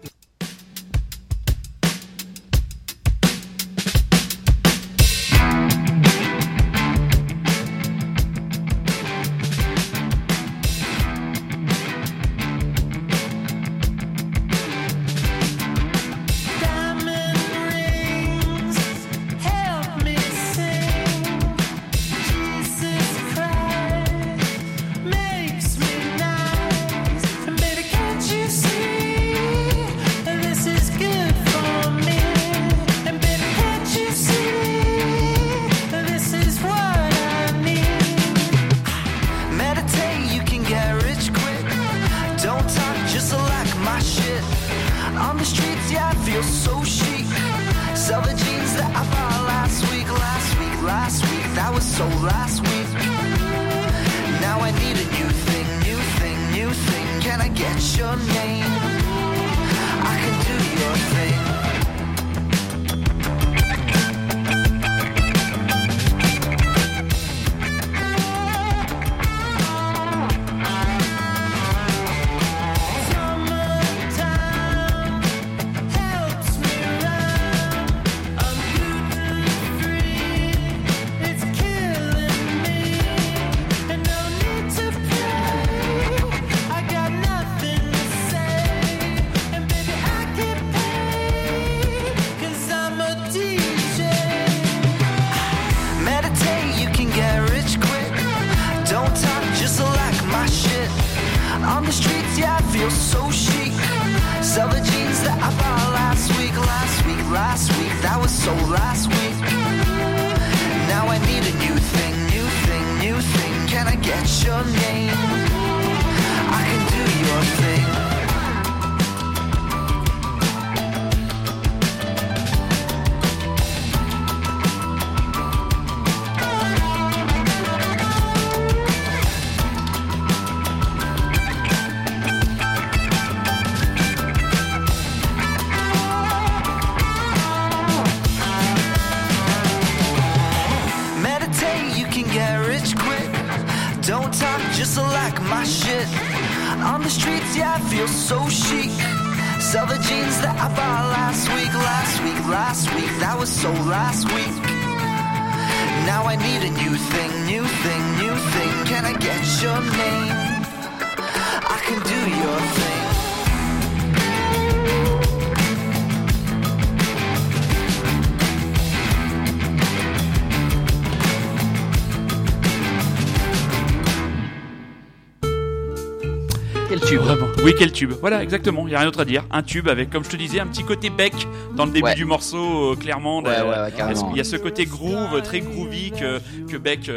Quel tube. Voilà, exactement. Il n'y a rien d'autre à dire. Un tube avec, comme je te disais, un petit côté bec dans le début Ouais. du morceau, euh, clairement. Ouais, Euh, ouais. Il y a ce côté groove, très groovy que, que Beck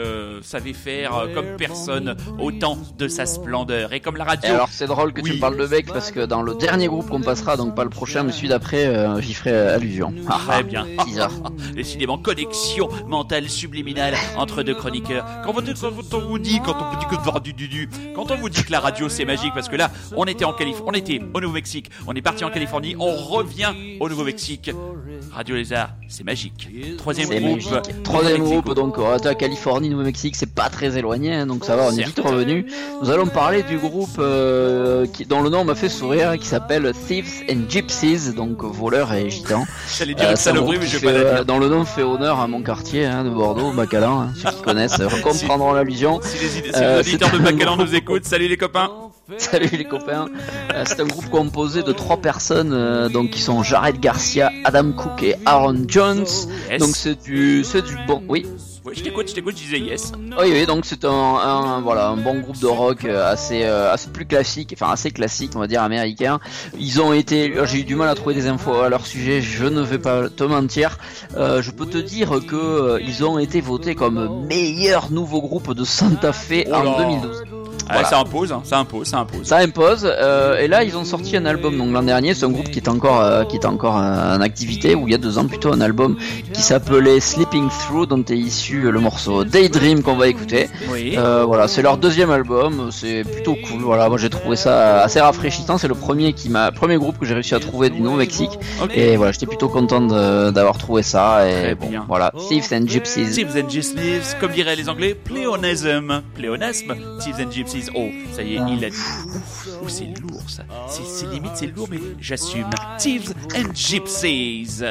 savait faire euh, comme personne au temps de sa splendeur. Et comme la Et radio. alors c'est drôle que Oui. tu me parles de Beck parce que dans le dernier groupe qu'on passera, donc pas le prochain mais celui d'après, euh, j'y ferai euh, allusion. Ah, Très bien. Teaser. Décidément, connexion mentale subliminale entre deux chroniqueurs. Quand, vous, quand on vous dit, quand on vous dit que du, du, du, quand on vous dit que la radio c'est magique, parce que là, on était en Californie, on était au Nouveau-Mexique, on est parti en Californie, on revient au Nouveau-Mexique. Radio Lézard, c'est magique. Troisième groupe. magique. Troisième groupe, donc Californie, Nouveau-Mexique, c'est pas très éloigné, hein, donc ça va, on est vite revenu. Nous allons parler du groupe euh, qui, dont le nom m'a fait sourire, qui s'appelle Thieves and Gypsies, donc voleurs et gitans. J'allais dire Euh, groupe mais je vais pas euh, dont le nom fait honneur à mon quartier hein, de Bordeaux, Bacalan, hein, ceux qui connaissent comprendront l'allusion. Si les, si les Euh, auditeurs de Bacalan nous écoutent, salut les copains. Salut les copains. Euh, c'est un groupe composé de trois personnes, euh, donc qui sont Jared Garcia, Adam Cook et Aaron Jones. Yes. Donc c'est du, c'est du bon, oui. Ouais, je t'écoute, je t'écoute, je disais yes. Oui, oui, donc c'est un, un- voilà, un bon groupe de rock euh, assez, euh, assez plus classique, enfin assez classique, on va dire américain. Ils ont été, j'ai eu du mal à trouver des infos à leur sujet, je ne vais pas te mentir. Euh, je peux te dire que euh, ils ont été votés comme meilleur nouveau groupe de Santa Fe Oh en 2012. Ah, Voilà. ça impose, hein, ça impose, ça impose. Ça impose. euh, et là, ils ont sorti un album. Donc l'an dernier, c'est un groupe qui est encore, euh, qui est encore euh, en activité, ou il y a deux ans plutôt, un album qui s'appelait Sleeping Through, dont est issu le morceau Daydream qu'on va écouter. Oui. Euh, voilà, c'est leur deuxième album, c'est plutôt cool. Voilà, moi j'ai trouvé ça assez rafraîchissant. C'est le premier qui m'a, premier groupe que j'ai réussi à trouver du Nouveau-Mexique. Et voilà, j'étais plutôt content d'avoir trouvé ça. Et bon, voilà, Thieves and Gypsies. Thieves and Gypsies, comme diraient les Anglais, pléonasme. Pléonasme, Thieves and Gypsies. Oh, ça y est, il a dit. Ouf, c'est lourd ça. C'est limite, c'est lourd, mais j'assume. Thieves and Gypsies.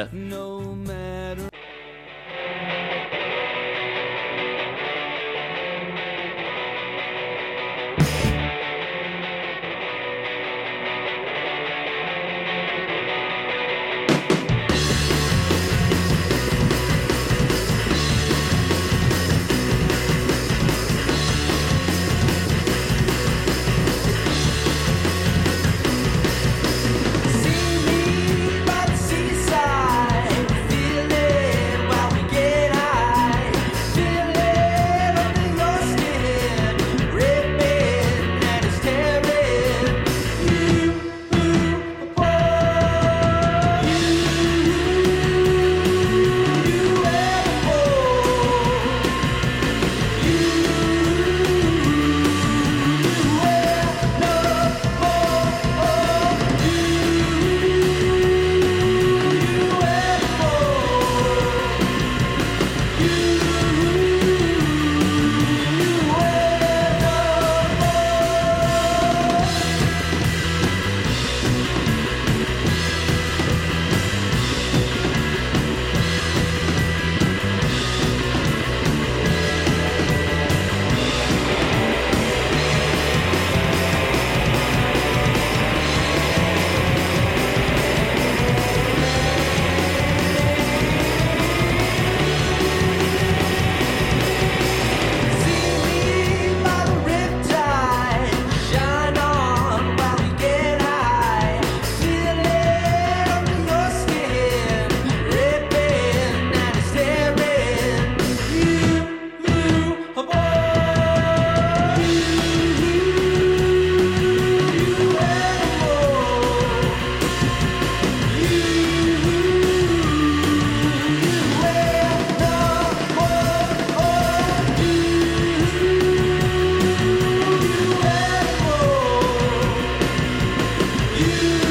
you.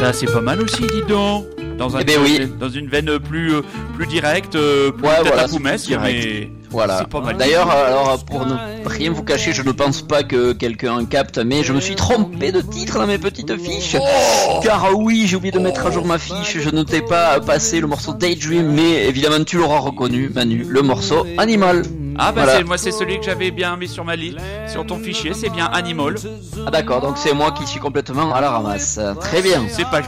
Ça, c'est pas mal aussi, dis donc. Dans, un, Eh ben oui. dans une veine plus, euh, plus directe, euh, plus Ouais, voilà, poumesque, plus direct. mais Voilà. c'est pas mal. D'ailleurs, alors pour ne rien vous cacher, je ne pense pas que quelqu'un capte, mais je me suis trompé de titre dans mes petites fiches. Oh Car oui, j'ai oublié de mettre à jour ma fiche. Je ne t'ai pas passé le morceau Daydream, mais évidemment tu l'auras reconnu, Manu, le morceau Animal. Ah bah Voilà. c'est moi c'est celui que j'avais bien mis sur ma liste, sur ton fichier, c'est bien Animal. Ah d'accord, donc c'est moi qui suis complètement à la ramasse. Très bien. C'est pas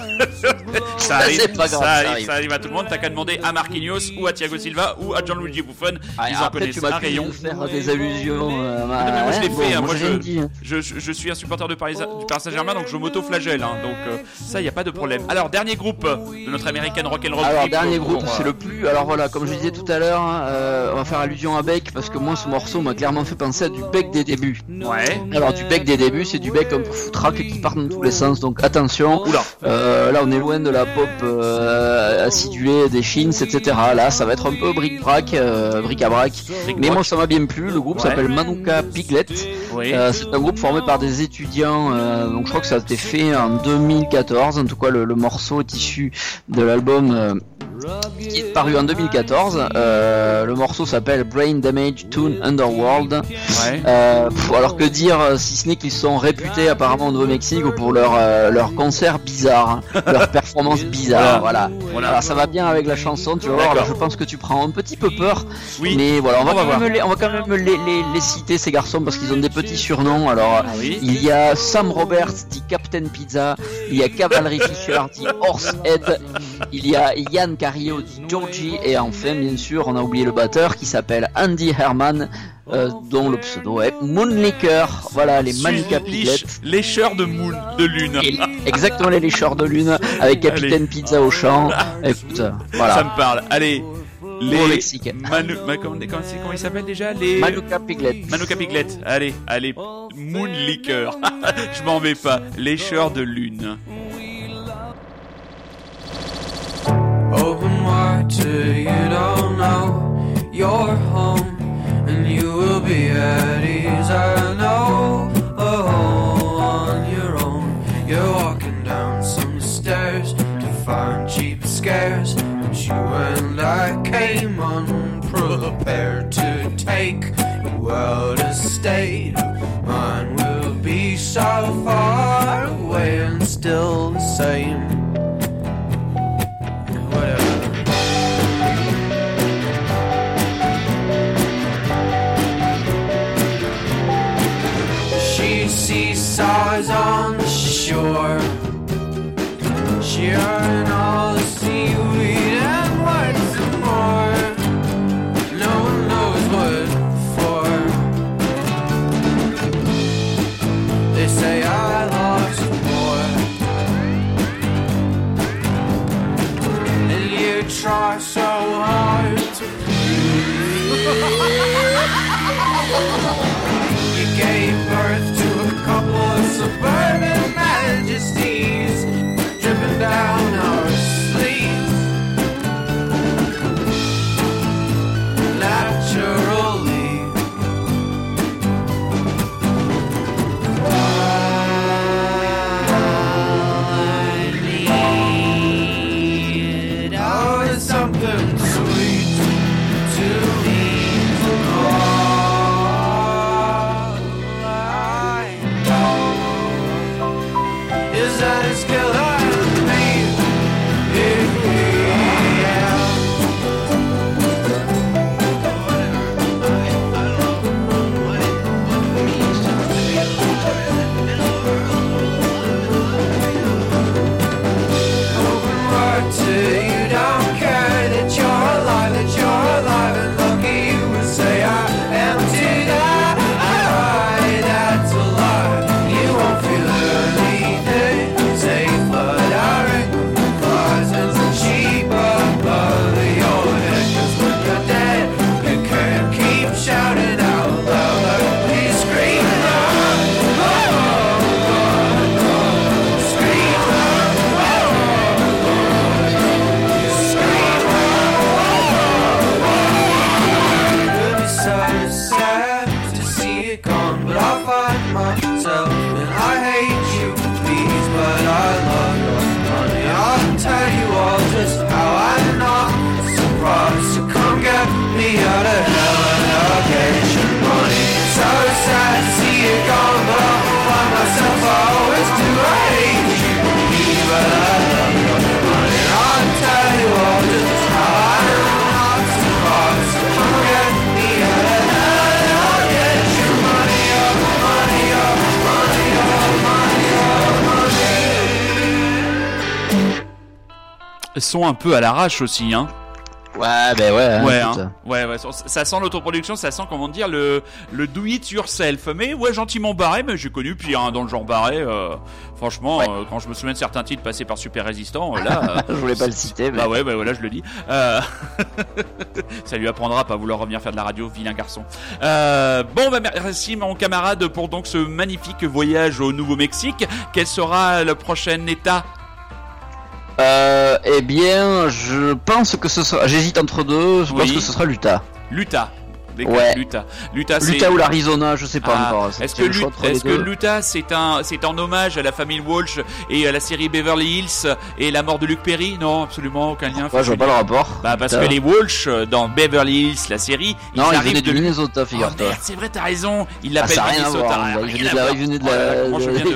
ça arrive, C'est pas grave, ça, ça arrive, arrive. ça arrive à tout le monde. T'as qu'à demander à Marquinhos ou à Thiago Silva ou à Gianluigi Buffon. Ah, Ils en connaissent tu un rayon. faire des allusions. euh, Ah non, mais moi je l'ai fait, bon, hein, moi je, hein. je, je- je suis un supporter de Paris, du Paris Saint-Germain donc je m'auto-flagelle, hein, donc euh, ça y a pas de problème. Alors dernier groupe de notre American Rock'n'Roll Alors dernier pour, groupe, c'est le plus. Alors voilà, comme je disais tout à l'heure, euh, on va faire allusion à Beck parce que moi ce morceau m'a clairement fait penser à du Beck des débuts. Ouais. Alors du Beck des débuts, c'est du Beck un peu foutraque qui part dans tous les sens, donc attention. Oula. Euh, là on est loin de la pop euh, acidulée des chines, etc. Là ça va être un peu bric-brac, euh, bric-à-brac. Mais moi ça m'a bien plu. Le groupe Ouais. s'appelle Manuka Piglet. Oui. Euh, c'est un groupe formé par des étudiants, euh, donc je crois que ça a été fait en 2014. En tout cas, le, le morceau est issu de l'album euh, qui est paru en 2014. Euh, le morceau s'appelle Brain Damage Tune Underworld. Ouais. Euh, pff, alors que dire euh, si ce n'est qu'ils sont réputés apparemment au Nouveau-Mexique pour leur euh, leur concert bizarre, hein, leur performance bizarre. Voilà. Voilà. Alors ça va bien avec la chanson, tu vas voir. D'accord. je pense que tu prends un petit peu peur. Oui. Mais voilà, on va, On quand même les, on va quand même les, les, les citer ces garçons parce qu'ils ont des petits surnoms. Alors Ah oui. il y a Sam Roberts dit Captain Pizza, il y a Cavalry Fisher dit Horsehead, il y a Yann Carillo dit Georgie et enfin bien sûr on a oublié le batteur qui s'appelle Andy Herman euh, dont le pseudo est Moonlicker. Voilà les. Lich- Lécheur de moon, de lune. Et exactement les lécheurs de lune avec Capitaine Pizza au chant. Écoute, euh, Ça voilà. me parle. Allez. Les lexique. Manu... Ma- comment, comment, c'est- comment ils s'appellent déjà? Les Manuka Piglet. Manuka Piglet. Allez, allez. Moon Liquor. Je m'en vais pas. Lécheur de lune. Open to you don't know you're home and you will be at ease. I know on your own. You're walking down some stairs to find cheap scares. But you and I came unprepared to take your world a state. Mine will be so far away and still the same. Sont un peu à l'arrache aussi, hein. Ouais, ben ouais. hein, Ouais, hein. ouais, ouais, ça, sent l'autoproduction, ça sent comment dire le le do it yourself. Mais ouais, gentiment barré, mais j'ai connu pire hein, dans le genre barré. euh, franchement, Ouais. euh, quand je me souviens de certains titres passés par Super Résistant, euh, là. euh, Je voulais pas le citer, mais. Bah ouais, bah voilà, je le dis. Euh, ça lui apprendra à pas vouloir revenir faire de la radio, vilain garçon. Euh, bon, bah merci mon camarade pour donc ce magnifique voyage au Nouveau-Mexique. Quel sera le prochain état Euh, eh bien, je pense que ce sera. J'hésite entre deux. Je pense Oui. que ce sera l'Utah. L'Utah. Ouais. L'Utah. L'Utah, ou l'Arizona, je sais pas Ah, encore. Est-ce que, est-ce que l'Utah c'est un c'est en hommage à la famille Walsh et à la série Beverly Hills et la mort de Luke Perry? Non, absolument aucun lien. Ouais, je vois pas le rapport. Bah parce que les Walsh euh, dans Beverly Hills la série, Non, ils il arrivent de Minnesota, Oh, figure-toi. c'est vrai, t'as raison. Il Ah, l'appelle ça a rien à Minnesota. rien Il venait de la, voir.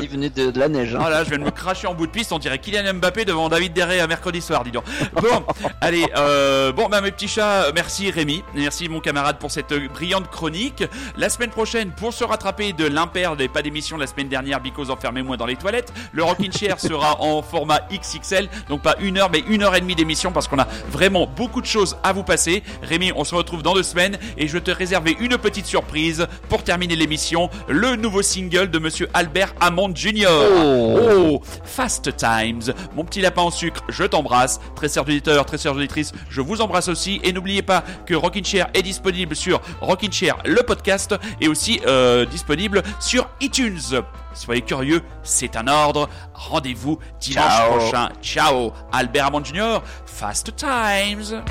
il venait de la, neige. hein. Oh là, je viens de me cracher en bout de piste, on dirait Kylian Mbappé devant David Derré à mercredi soir, dis donc. Bon, allez, euh, bon, bah mes petits chats, merci Rémi, merci mon camarade pour cette brillante chronique. La semaine prochaine, pour se rattraper de l'impair des pas d'émission la semaine dernière, because enfermez-moi dans les toilettes, le Rockin' Chair sera en format XXL, donc pas une heure, mais une heure et demie d'émission parce qu'on a vraiment beaucoup de choses à vous passer. Rémi, on se retrouve dans deux semaines et je te réservais une petite surprise pour terminer l'émission, le nouveau single de Monsieur Albert Hammond Jr. Oh. Oh, Fast Times. Mon petit lapin en sucre, je t'embrasse. Très chers auditeurs, très chères auditrices, je vous embrasse aussi. Et n'oubliez pas que Rockin' Chair est disponible sur Rockin' Chair, le podcast, et aussi euh, disponible sur iTunes. Soyez curieux, c'est un ordre. Rendez-vous dimanche Ciao. prochain. Ciao. Albert Hammond Jr., Fast Times.